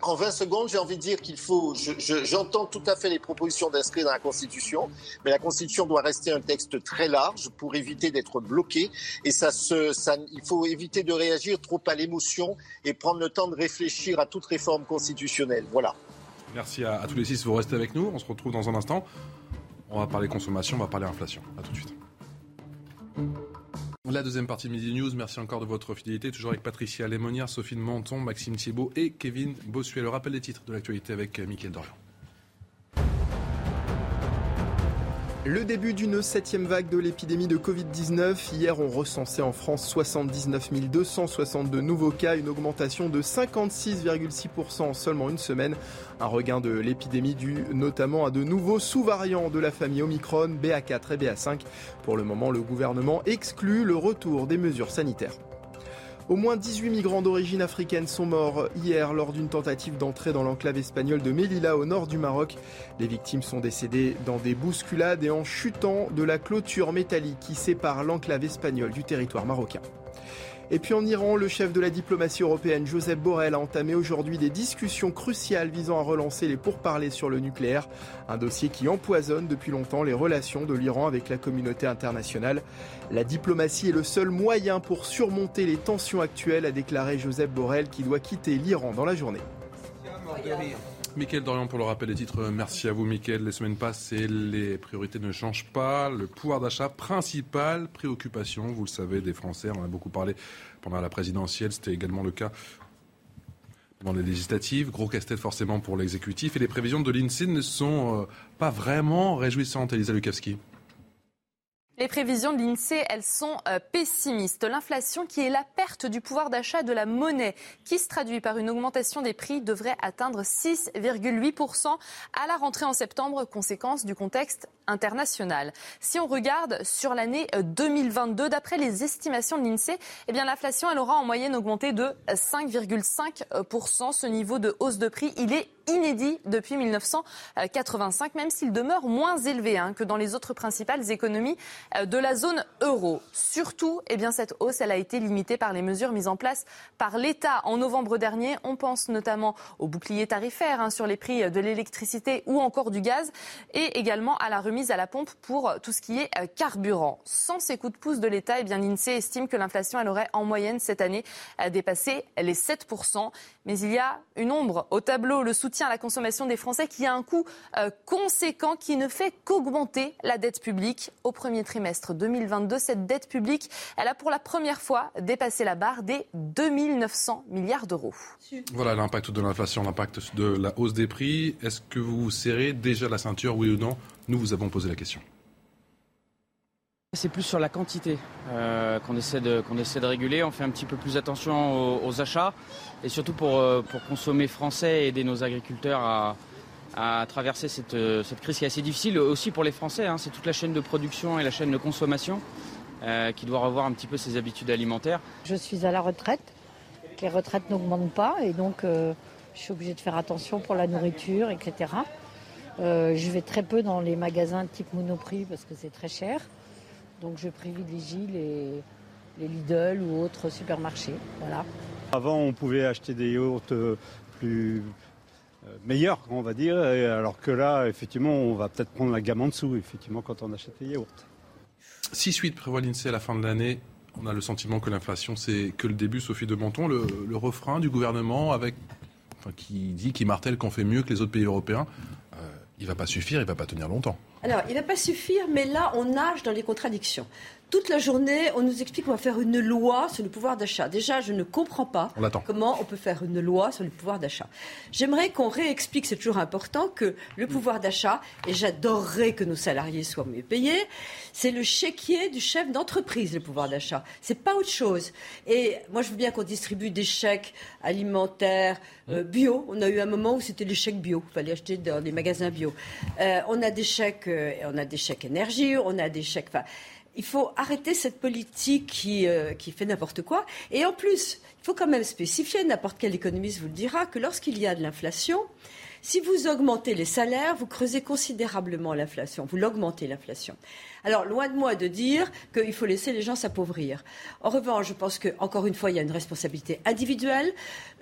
En, 20 secondes, j'ai envie de dire qu'il faut. J'entends tout à fait les propositions d'inscrire dans la Constitution, mais la Constitution doit rester un texte très large pour éviter d'être bloqué. Et ça se, ça, il faut éviter de réagir trop à l'émotion et prendre le temps de réfléchir à toute réforme constitutionnelle. Voilà. Merci à, à tous les six, vous restez avec nous. On se retrouve dans un instant. On va parler consommation, on va parler inflation. A tout de suite. La deuxième partie de Midi News, merci encore de votre fidélité. Toujours avec Patricia Lémonière, Sophie Menton, Maxime Thiebaud et Kevin Bossuet. Le rappel des titres de l'actualité avec Mickaël Dorian. Le début d'une septième vague de l'épidémie de Covid-19. Hier, on recensait en France 79 262 nouveaux cas, une augmentation de 56,6% en seulement une semaine. Un regain de l'épidémie dû notamment à de nouveaux sous-variants de la famille Omicron, BA4 et BA5. Pour le moment, le gouvernement exclut le retour des mesures sanitaires. Au moins 18 migrants d'origine africaine sont morts hier lors d'une tentative d'entrée dans l'enclave espagnole de Melilla au nord du Maroc. Les victimes sont décédées dans des bousculades et en chutant de la clôture métallique qui sépare l'enclave espagnole du territoire marocain. Et puis en Iran, le chef de la diplomatie européenne, Joseph Borrell, a entamé aujourd'hui des discussions cruciales visant à relancer les pourparlers sur le nucléaire, un dossier qui empoisonne depuis longtemps les relations de l'Iran avec la communauté internationale. La diplomatie est le seul moyen pour surmonter les tensions actuelles, a déclaré Joseph Borrell, qui doit quitter l'Iran dans la journée. Mickaël Dorian pour le rappel des titres. Merci à vous, Mickaël. Les semaines passent et les priorités ne changent pas. Le pouvoir d'achat, principale préoccupation, vous le savez, des Français. On en a beaucoup parlé pendant la présidentielle. C'était également le cas pendant les législatives. Gros casse-tête forcément pour l'exécutif. Et les prévisions de l'INSEE ne sont euh, pas vraiment réjouissantes, Elisa Lukavski. Les prévisions de l'INSEE, elles sont euh, pessimistes. L'inflation, qui est la perte du pouvoir d'achat de la monnaie, qui se traduit par une augmentation des prix, devrait atteindre 6,8% à la rentrée en septembre, conséquence du contexte international. Si on regarde sur l'année 2022, euh, d'après les estimations de l'INSEE, eh l'inflation, aura en moyenne augmenté de 5,5%. Ce niveau de hausse de prix, il est inédit depuis 1985, même s'il demeure moins élevé hein, que dans les autres principales économies euh, de la zone euro. Surtout, eh bien, cette hausse elle a été limitée par les mesures mises en place par l'État en novembre dernier. On pense notamment au bouclier tarifaire hein, sur les prix de l'électricité ou encore du gaz et également à la remise à la pompe pour tout ce qui est euh, carburant. Sans ces coups de pouce de l'État, eh l'INSEE estime que l'inflation aurait en moyenne cette année euh, dépassé les 7%. Mais il y a une ombre au tableau, le soutien à la consommation des Français qui a un coût euh, conséquent qui ne fait qu'augmenter la dette publique. Au premier trimestre 2022, cette dette publique, elle a pour la première fois dépassé la barre des 2900 milliards d'euros. Voilà l'impact de l'inflation, l'impact de la hausse des prix. Est-ce que vous serrez déjà la ceinture, oui ou non? Nous vous avons posé la question. C'est plus sur la quantité euh, qu'on essaie, de, qu'on essaie de réguler. On fait un petit peu plus attention aux, achats et surtout pour, euh, pour, consommer français et aider nos agriculteurs à, à traverser cette, euh, cette, crise qui est assez difficile aussi pour les Français. Hein. C'est toute la chaîne de production et la chaîne de consommation qui doit revoir un petit peu ses habitudes alimentaires. Je suis à la retraite. Les retraites n'augmentent pas et donc je suis obligée de faire attention pour la nourriture, etc. je vais très peu dans les magasins type Monoprix parce que c'est très cher. Donc je privilégie les, les Lidl ou autres supermarchés. Voilà. Avant, on pouvait acheter des yaourts euh, plus euh, meilleurs, on va dire, alors que là, effectivement, on va peut-être prendre la gamme en dessous, effectivement, quand on achète les yaourts. 6-8 prévoit l'INSEE à la fin de l'année. On a le sentiment que l'inflation, c'est que le début, Sophie de Menton, le, refrain du gouvernement avec, enfin, qui dit, qui martèle qu'on fait mieux que les autres pays européens. Euh, il ne va pas suffire, il ne va pas tenir longtemps. Alors, il ne va pas suffire, mais là, on nage dans les contradictions. Toute la journée, on nous explique qu'on va faire une loi sur le pouvoir d'achat. Déjà, je ne comprends pas comment on peut faire une loi sur le pouvoir d'achat. J'aimerais qu'on réexplique, c'est toujours important, que le pouvoir d'achat, et j'adorerais que nos salariés soient mieux payés, c'est le chéquier du chef d'entreprise, le pouvoir d'achat. C'est pas autre chose. Et moi, je veux bien qu'on distribue des chèques alimentaires euh, bio. On a eu un moment où c'était les chèques bio. Il fallait acheter dans des magasins bio. Euh, on a des chèques, euh, on a des chèques énergie, on a des chèques il faut arrêter cette politique qui, euh, qui fait n'importe quoi. Et en plus, il faut quand même spécifier, n'importe quel économiste vous le dira, que lorsqu'il y a de l'inflation, si vous augmentez les salaires, vous creusez considérablement l'inflation, vous l'augmentez l'inflation. Alors, loin de moi de dire qu'il faut laisser les gens s'appauvrir. En revanche, je pense qu'encore une fois, il y a une responsabilité individuelle.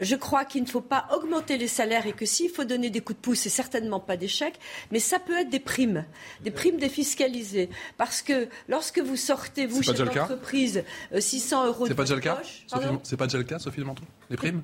Je crois qu'il ne faut pas augmenter les salaires et que s'il faut donner des coups de pouce, c'est certainement pas des chèques, mais ça peut être des primes, des primes défiscalisées. Parce que lorsque vous sortez, vous, chef d'entreprise, 600 euh, euros C'est pas déjà le cas? C'est pas déjà le cas, Sophie de Les primes?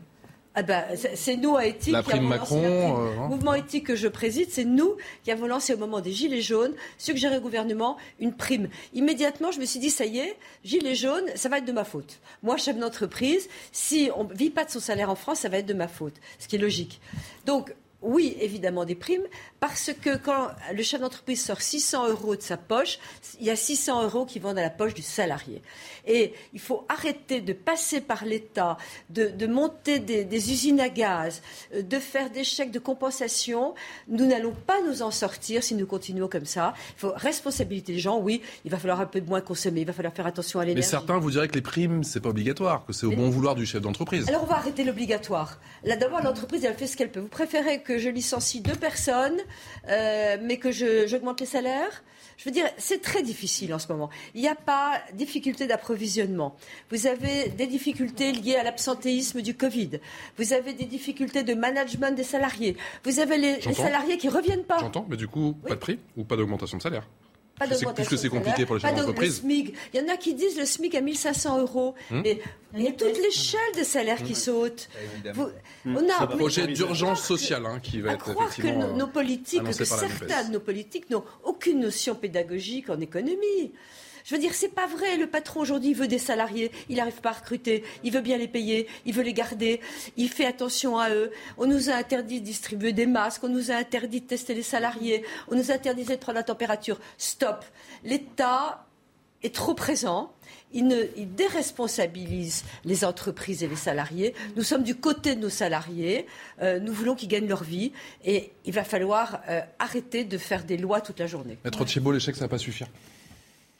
Ah ben, c'est nous à éthique. La prime Macron. Le euh, mouvement éthique que je préside, c'est nous qui avons lancé au moment des Gilets jaunes, suggéré au gouvernement une prime. Immédiatement, je me suis dit, ça y est, Gilets jaunes, ça va être de ma faute. Moi, chef d'entreprise, si on ne vit pas de son salaire en France, ça va être de ma faute. Ce qui est logique. Donc, oui, évidemment des primes, parce que quand le chef d'entreprise sort 600 euros de sa poche, il y a 600 euros qui vont dans la poche du salarié. Et il faut arrêter de passer par l'État, de, monter des, usines à gaz, euh, de faire des chèques de compensation. Nous n'allons pas nous en sortir si nous continuons comme ça. Il faut responsabiliser les gens. Oui, il va falloir un peu moins consommer, il va falloir faire attention à l'énergie. Mais certains vous diraient que les primes, c'est pas obligatoire, que c'est au bon vouloir du chef d'entreprise. Alors on va arrêter l'obligatoire. Là, d'abord, l'entreprise, elle fait ce qu'elle peut. Vous préférez que je licencie deux personnes, euh, mais que j'augmente les salaires. Je veux dire, c'est très difficile en ce moment. Il n'y a pas difficulté d'approvisionnement. Vous avez des difficultés liées à l'absentéisme du Covid. Vous avez des difficultés de management des salariés. Vous avez les, salariés qui reviennent pas. J'entends, mais du coup, pas de prix ou pas d'augmentation de salaire? Puisque c'est compliqué pour les chefs d'entreprise. Il y en a qui disent le SMIC à 1500 euros. Hmm. Mais il y a toute l'échelle des salaires qui hmm. sautent. Hmm. On a un projet d'urgence sociale hein, qui va être croire que nos, politiques, que certains de nos politiques n'ont aucune notion pédagogique en économie. Je veux dire, c'est pas vrai. Le patron aujourd'hui veut des salariés, il n'arrive pas à recruter, il veut bien les payer, il veut les garder, il fait attention à eux. On nous a interdit de distribuer des masques, on nous a interdit de tester les salariés, on nous a interdit de prendre la température. Stop. L'État est trop présent. Il, déresponsabilise les entreprises et les salariés. Nous sommes du côté de nos salariés. Euh, nous voulons qu'ils gagnent leur vie. Et il va falloir euh, arrêter de faire des lois toute la journée. Maître Tchibo, l'échec, ça ne va pas suffire.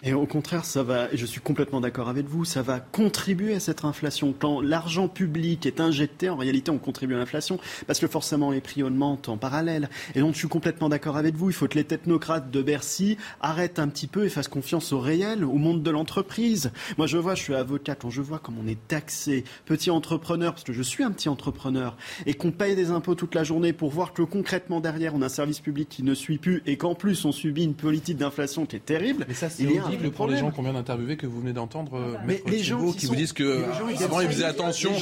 Et au contraire, ça va, et je suis complètement d'accord avec vous, ça va contribuer à cette inflation. Quand l'argent public est injecté, en réalité, on contribue à l'inflation, parce que forcément les prix augmentent en parallèle. Et donc, je suis complètement d'accord avec vous. Il faut que les technocrates de Bercy arrêtent un petit peu et fassent confiance au réel, au monde de l'entreprise. Moi, je vois, je suis avocat, quand je vois comme on est taxé, petit entrepreneur, parce que je suis un petit entrepreneur, et qu'on paye des impôts toute la journée pour voir que concrètement derrière, on a un service public qui ne suit plus, et qu'en plus, on subit une politique d'inflation qui est terrible. Mais ça, c'est pour les gens qu'on vient d'interviewer que vous venez d'entendre, euh, mais les gens qui, vous disent que avant ils faisaient attention,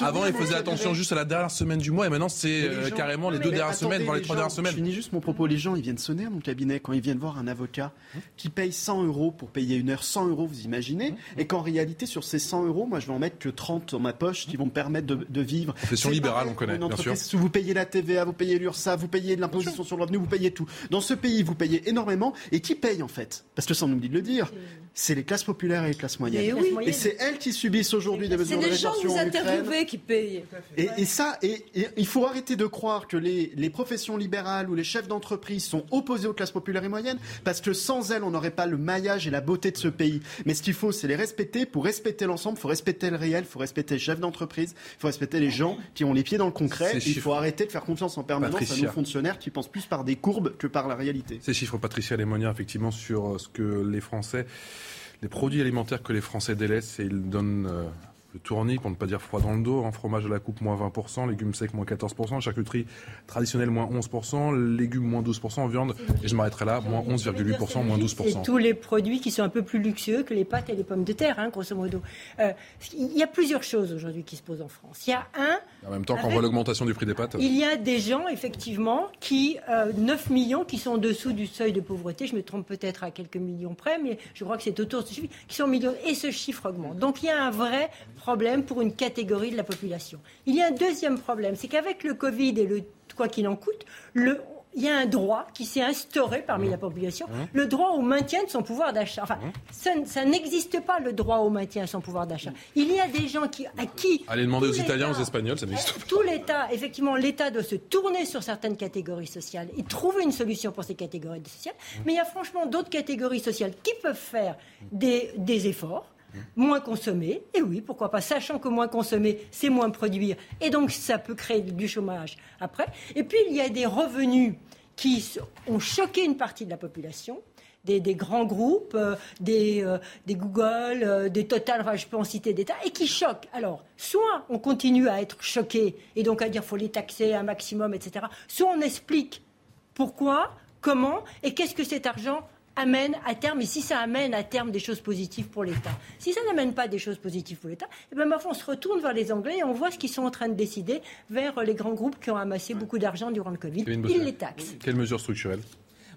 avant ils faisaient attention juste à la dernière semaine du mois et maintenant c'est euh, carrément les deux dernières semaines, voire les trois dernières semaines. Je finis juste mon propos. Les gens ils viennent sonner à mon cabinet quand ils viennent voir un avocat qui paye 100 euros pour payer une heure, 100 euros, vous imaginez, et qu'en réalité sur ces 100 euros, moi je vais en mettre que 30 dans ma poche qui vont me permettre de, vivre. Profession libérale, on connaît, bien sûr. Vous payez la TVA, vous payez l'URSSA, vous payez l'imposition sur le revenu, vous payez tout. Dans ce pays, vous payez énormément. Et qui paye en fait? Parce que ça on oublie de le dire c'est les classes populaires et les classes moyennes. Et c'est elles qui subissent aujourd'hui des mesures de rétorsion C'est les gens que vous interviewez qui payent. Et, ça, et, il faut arrêter de croire que les, les professions libérales ou les chefs d'entreprise sont opposés aux classes populaires et moyennes, parce que sans elles, on n'aurait pas le maillage et la beauté de ce pays. Mais ce qu'il faut, c'est les respecter. Pour respecter l'ensemble, il faut respecter le réel, il faut respecter les chefs d'entreprise, il faut respecter les gens qui ont les pieds dans le concret. Il faut arrêter de faire confiance en permanence à nos fonctionnaires qui pensent plus par des courbes que par la réalité. Ces chiffres, Patricia Lémonière, effectivement, sur ce que les Français les produits alimentaires que les Français délaissent et ils donnent euh, le tournis, pour ne pas dire froid dans le dos, en fromage à la coupe moins 20%, légumes secs moins 14%, charcuterie traditionnelle moins 11%, légumes moins 12%, viande, et je m'arrêterai là, moins 11,8%, moins 12%. Et tous les produits qui sont un peu plus luxueux que les pâtes et les pommes de terre, hein, grosso modo. Euh, il y a plusieurs choses aujourd'hui qui se posent en France. Il y a un... En même temps, quand on voit l'augmentation du prix des pâtes... Il y a des gens, effectivement, qui, 9 euh, millions, qui sont en dessous du seuil de pauvreté, je me trompe peut-être à quelques millions près, mais je crois que c'est autour de ce chiffre, qui sont millions, et ce chiffre augmente. Donc il y a un vrai problème pour une catégorie de la population. Il y a un deuxième problème, c'est qu'avec le Covid et le quoi qu'il en coûte, le, il y a un droit qui s'est instauré parmi la population, mmh. le droit au maintien de son pouvoir d'achat. Enfin, mmh. ça, n'existe pas le droit au maintien de son pouvoir d'achat. Il y a des gens qui, à qui... Allez demander aux Italiens, aux Espagnols, ça n'existe pas. Tout l'État, effectivement, l'État doit se tourner sur certaines catégories sociales et trouver une solution pour ces catégories sociales. Mmh. Mais il y a franchement d'autres catégories sociales qui peuvent faire des, des efforts moins consommer. Et oui, pourquoi pas, sachant que moins consommer, c'est moins produire. Et donc, ça peut créer du chômage après. Et puis, il y a des revenus qui ont choqué une partie de la population. Des, grands groupes, euh, des, euh, des, Google, euh, des Total, je peux en citer des tas, et qui choquent. Alors, soit on continue à être choqué, et donc à dire faut les taxer un maximum, etc., soit on explique pourquoi, comment, et qu'est-ce que cet argent amène à terme, et si ça amène à terme des choses positives pour l'État. Si ça n'amène pas des choses positives pour l'État, eh ben, on se retourne vers les Anglais et on voit ce qu'ils sont en train de décider vers les grands groupes qui ont amassé beaucoup d'argent durant le Covid. Ils les taxent. Quelles mesures structurelles?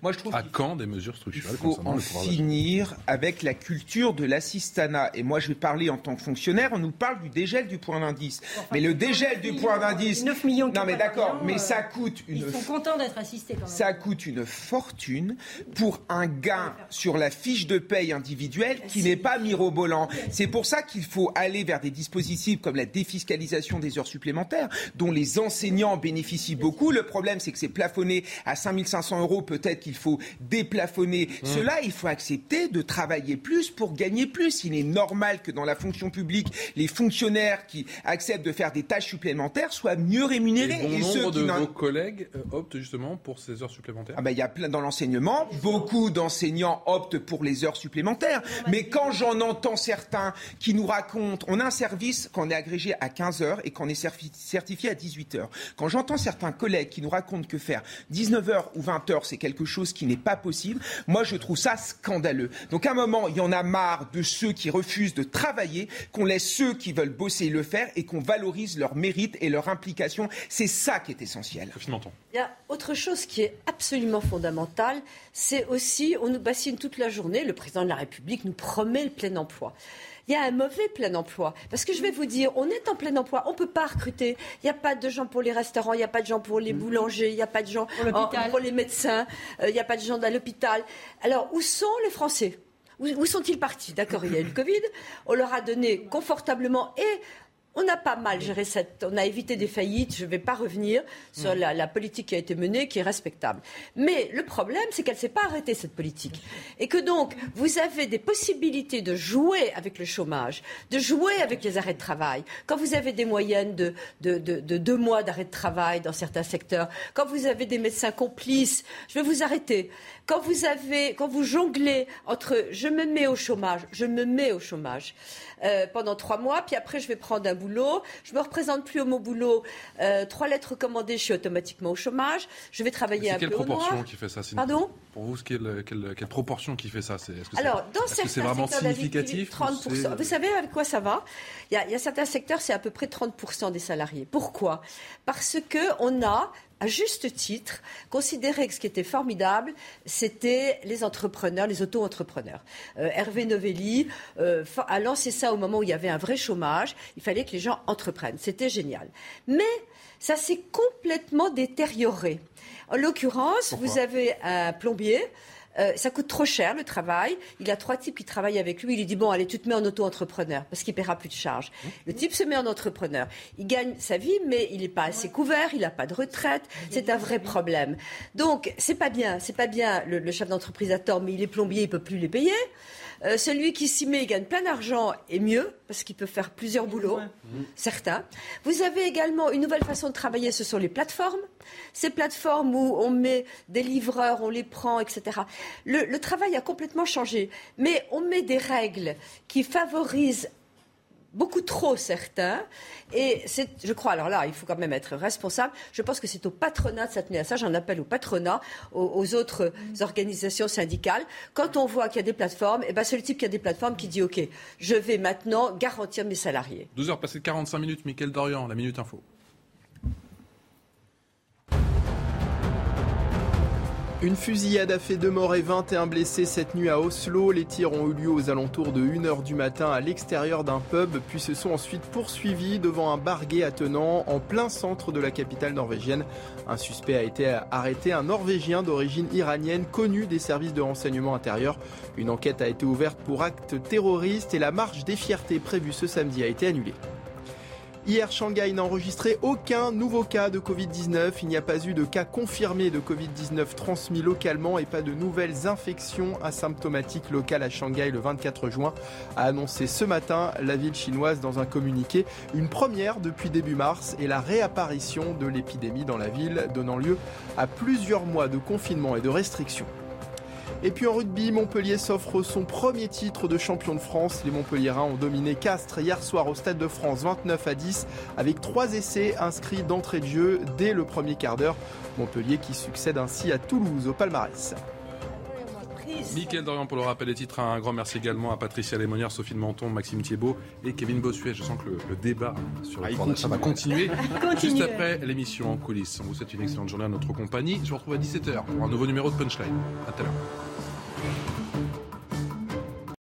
Moi, je trouve à quand des mesures structurelles Il faut en finir avec la culture de l'assistanat. Et moi, je vais parler en tant que fonctionnaire. On nous parle du dégel du point d'indice. mais le dégel du point d'indice. 9 millions. Non, mais d'accord. Mais ça coûte une. Ils sont contents d'être assistés quand même. Ça coûte une fortune pour un gain sur la fiche de paye individuelle qui n'est pas mirobolant. C'est pour ça qu'il faut aller vers des dispositifs comme la défiscalisation des heures supplémentaires, dont les enseignants bénéficient beaucoup. Le problème, c'est que c'est plafonné à 5500 euros. Peut-être qu'il faut déplafonner mmh. cela. Il faut accepter de travailler plus pour gagner plus. Il est normal que dans la fonction publique, les fonctionnaires qui acceptent de faire des tâches supplémentaires soient mieux rémunérés. Et bon nombre de vos collègues euh, optent justement pour ces heures supplémentaires? Ah ben, Il y a plein dans l'enseignement. Beaucoup d'enseignants optent pour les heures supplémentaires. Mais quand j'en entends certains qui nous racontent, on a un service qu'on est agrégé à 15 heures et qu'on est certifié à 18 heures. Quand j'entends certains collègues qui nous racontent que faire 19 heures ou 20 heures, c'est quelque chose qui n'est pas possible, moi je trouve ça scandaleux. Donc à un moment, il y en a marre de ceux qui refusent de travailler, qu'on laisse ceux qui veulent bosser le faire et qu'on valorise leur mérite et leur implication. C'est ça qui est essentiel. Il y a autre chose qui est absolument fondamentale, c'est aussi, on nous bassine toute la journée, le président de la République nous promet le plein emploi il y a un mauvais plein emploi. Parce que je vais vous dire, on est en plein emploi, on ne peut pas recruter. Il n'y a pas de gens pour les restaurants, il n'y a pas de gens pour les mm. boulangers, il n'y a pas de gens pour, les médecins, euh, il n'y a pas de gens à l'hôpital. Alors, où sont les Français? Où, sont-ils partis? D'accord, il y a eu le Covid, on leur a donné confortablement et on a pas mal géré cette. On a évité des faillites. Je ne vais pas revenir sur la, politique qui a été menée, qui est respectable. Mais le problème, c'est qu'elle ne s'est pas arrêtée, cette politique. Et que donc, vous avez des possibilités de jouer avec le chômage, de jouer avec les arrêts de travail. Quand vous avez des moyennes de, de, de deux mois d'arrêt de travail dans certains secteurs, quand vous avez des médecins complices, je vais vous arrêter. Quand vous, avez, quand vous jonglez entre je me mets au chômage, je me mets au chômage. Euh, pendant trois mois, puis après je vais prendre un boulot, je me représente plus au mot boulot, euh, trois lettres recommandées, je suis automatiquement au chômage, je vais travailler un peu quelle proportion qui fait ça Pardon Pour vous, quelle, quelle, quelle, proportion qui fait ça est, -ce Alors, dans certains c'est vraiment significatif 30%. Vous savez avec quoi ça va? Il y, a, il y a certains secteurs, c'est à peu près 30% des salariés. Pourquoi? Parce qu'on a à juste titre, considéré que ce qui était formidable, c'était les entrepreneurs, les auto-entrepreneurs. Euh, Hervé Novelli euh, a lancé ça au moment où il y avait un vrai chômage. Il fallait que les gens entreprennent. C'était génial. Mais ça s'est complètement détérioré. En l'occurrence, vous avez un plombier euh, ça coûte trop cher le travail. Il a trois types qui travaillent avec lui. Il lui dit bon, allez, tu te mets en auto-entrepreneur parce qu'il paiera plus de charges. Mmh. Le type se met en entrepreneur. Il gagne sa vie, mais il n'est pas assez couvert. Il n'a pas de retraite. C'est un vrai problème. Donc c'est pas bien. C'est pas bien. Le, le chef d'entreprise a tort, mais il est plombier, il peut plus les payer. Euh, celui qui s'y met, gagne plein d'argent et mieux, parce qu'il peut faire plusieurs boulots, certains. Vous avez également une nouvelle façon de travailler, ce sont les plateformes. Ces plateformes où on met des livreurs, on les prend, etc. le travail a complètement changé. Mais on met des règles qui favorisent beaucoup trop certains. Et c'est, je crois, alors là, il faut quand même être responsable. Je pense que c'est au patronat de s'atteler à ça. J'en appelle au patronat, aux, autres organisations syndicales. Quand on voit qu'il y a des plateformes, eh ben c'est le type qui a des plateformes qui dit OK, je vais maintenant garantir mes salariés. 12 heures passées de 45 minutes, Mickaël Dorian, la Minute Info. Une fusillade a fait deux morts et 21 blessés cette nuit à Oslo. Les tirs ont eu lieu aux alentours de 1h du matin à l'extérieur d'un pub, puis se sont ensuite poursuivis devant un bar gay attenant en plein centre de la capitale norvégienne. Un suspect a été arrêté, un Norvégien d'origine iranienne connu des services de renseignement intérieur. Une enquête a été ouverte pour acte terroriste et la marche des fiertés prévue ce samedi a été annulée. Hier, Shanghai n'a enregistré aucun nouveau cas de Covid-19. Il n'y a pas eu de cas confirmés de Covid-19 transmis localement et pas de nouvelles infections asymptomatiques locales à Shanghai le 24 juin, a annoncé ce matin la ville chinoise dans un communiqué. Une première depuis début mars et la réapparition de l'épidémie dans la ville, donnant lieu à plusieurs mois de confinement et de restrictions. Et puis en rugby, Montpellier s'offre son premier titre de champion de France. Les Montpelliérains ont dominé Castres hier soir au Stade de France 29 à 10 avec trois essais inscrits d'entrée de jeu dès le premier quart d'heure. Montpellier qui succède ainsi à Toulouse au palmarès Mickaël Dorian pour le rappel des titres. Un grand merci également à Patricia Lémonière, Sophie de Menton, Maxime Thiebaud et Kevin Bossuet. Je sens que le, le débat sur le Ah, d'achat va continue. continuer. Continue. Juste après l'émission en coulisses. On vous souhaite une excellente journée à notre compagnie. Je vous retrouve à 17h pour un nouveau numéro de Punchline. À tout à l'heure.